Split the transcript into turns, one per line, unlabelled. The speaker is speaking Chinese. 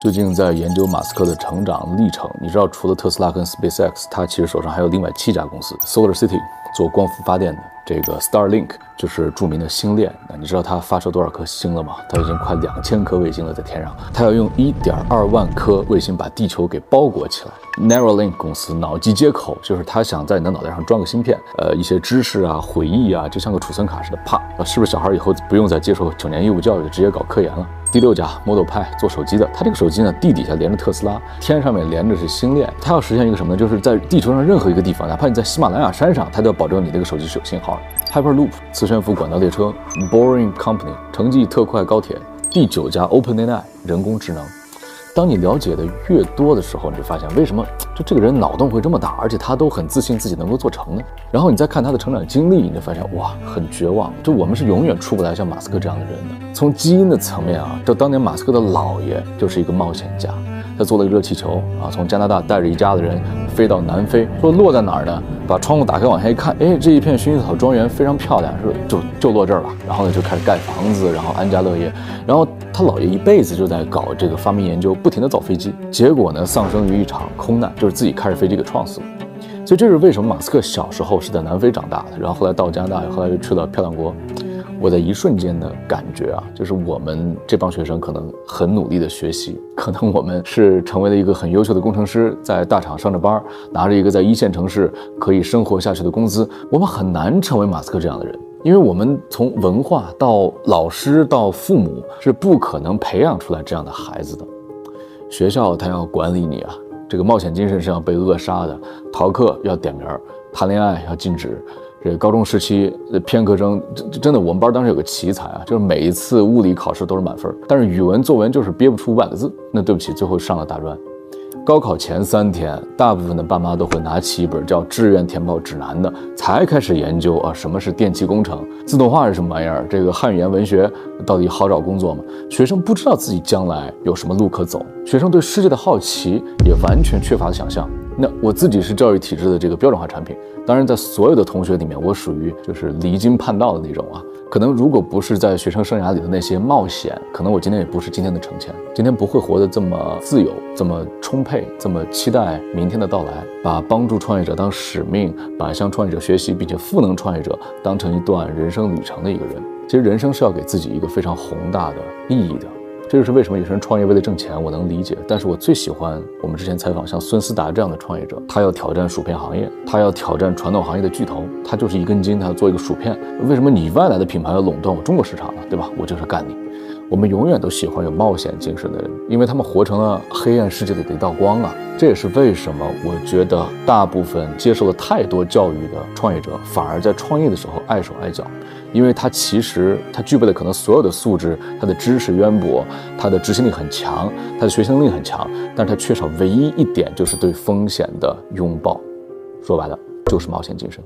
最近在研究马斯克的成长历程，你知道，除了特斯拉跟 SpaceX，他其实手上还有另外七家公司：Solar City 做光伏发电的，这个 Starlink 就是著名的星链。那你知道他发射多少颗星了吗？他已经快两千颗卫星了，在天上。他要用一点二万颗卫星把地球给包裹起来。Neuralink 公司脑机接口，就是他想在你的脑袋上装个芯片，呃，一些知识啊、回忆啊，就像个储存卡似的，啪，是不是小孩以后不用再接受九年义务教育，直接搞科研了？第六家 Model 派做手机的，它这个手机呢，地底下连着特斯拉，天上面连着是星链。它要实现一个什么呢？就是在地球上任何一个地方，哪怕你在喜马拉雅山上，它都要保证你这个手机是有信号。Hyperloop 磁悬浮管道列车，Boring Company 城际特快高铁。第九家 OpenAI 人工智能。当你了解的越多的时候，你就发现为什么就这个人脑洞会这么大，而且他都很自信自己能够做成呢？然后你再看他的成长经历，你就发现哇，很绝望。就我们是永远出不来像马斯克这样的人的。从基因的层面啊，就当年马斯克的姥爷就是一个冒险家。他做了个热气球啊，从加拿大带着一家子人飞到南非，说落在哪儿呢？把窗户打开往下一看，哎，这一片薰衣草庄园非常漂亮，说就就落这儿了。然后呢，就开始盖房子，然后安家乐业。然后他姥爷一辈子就在搞这个发明研究，不停地造飞机，结果呢，丧生于一场空难，就是自己开着飞机给撞死了。所以这是为什么马斯克小时候是在南非长大的，然后后来到加拿大，后来又去了漂亮国。我在一瞬间的感觉啊，就是我们这帮学生可能很努力的学习，可能我们是成为了一个很优秀的工程师，在大厂上着班，拿着一个在一线城市可以生活下去的工资。我们很难成为马斯克这样的人，因为我们从文化到老师到父母是不可能培养出来这样的孩子的。学校他要管理你啊，这个冒险精神是要被扼杀的，逃课要点名，谈恋爱要禁止。这高中时期偏科生，真真的，我们班当时有个奇才啊，就是每一次物理考试都是满分，但是语文作文就是憋不出五百个字。那对不起，最后上了大专。高考前三天，大部分的爸妈都会拿起一本叫《志愿填报指南》的，才开始研究啊，什么是电气工程，自动化是什么玩意儿，这个汉语言文学到底好找工作吗？学生不知道自己将来有什么路可走，学生对世界的好奇也完全缺乏想象。那我自己是教育体制的这个标准化产品，当然在所有的同学里面，我属于就是离经叛道的那种啊。可能如果不是在学生生涯里的那些冒险，可能我今天也不是今天的成千，今天不会活得这么自由、这么充沛、这么期待明天的到来，把帮助创业者当使命，把向创业者学习并且赋能创业者当成一段人生旅程的一个人。其实人生是要给自己一个非常宏大的意义的。这就是为什么有些人创业为了挣钱，我能理解。但是我最喜欢我们之前采访像孙思达这样的创业者，他要挑战薯片行业，他要挑战传统行业的巨头，他就是一根筋，他要做一个薯片。为什么你外来的品牌要垄断我中国市场呢？对吧？我就是干你。我们永远都喜欢有冒险精神的人，因为他们活成了黑暗世界里的一道光啊！这也是为什么我觉得大部分接受了太多教育的创业者，反而在创业的时候碍手碍脚，因为他其实他具备了可能所有的素质，他的知识渊博，他的执行力很强，他的学习能力很强，但是他缺少唯一一点就是对风险的拥抱，说白了就是冒险精神。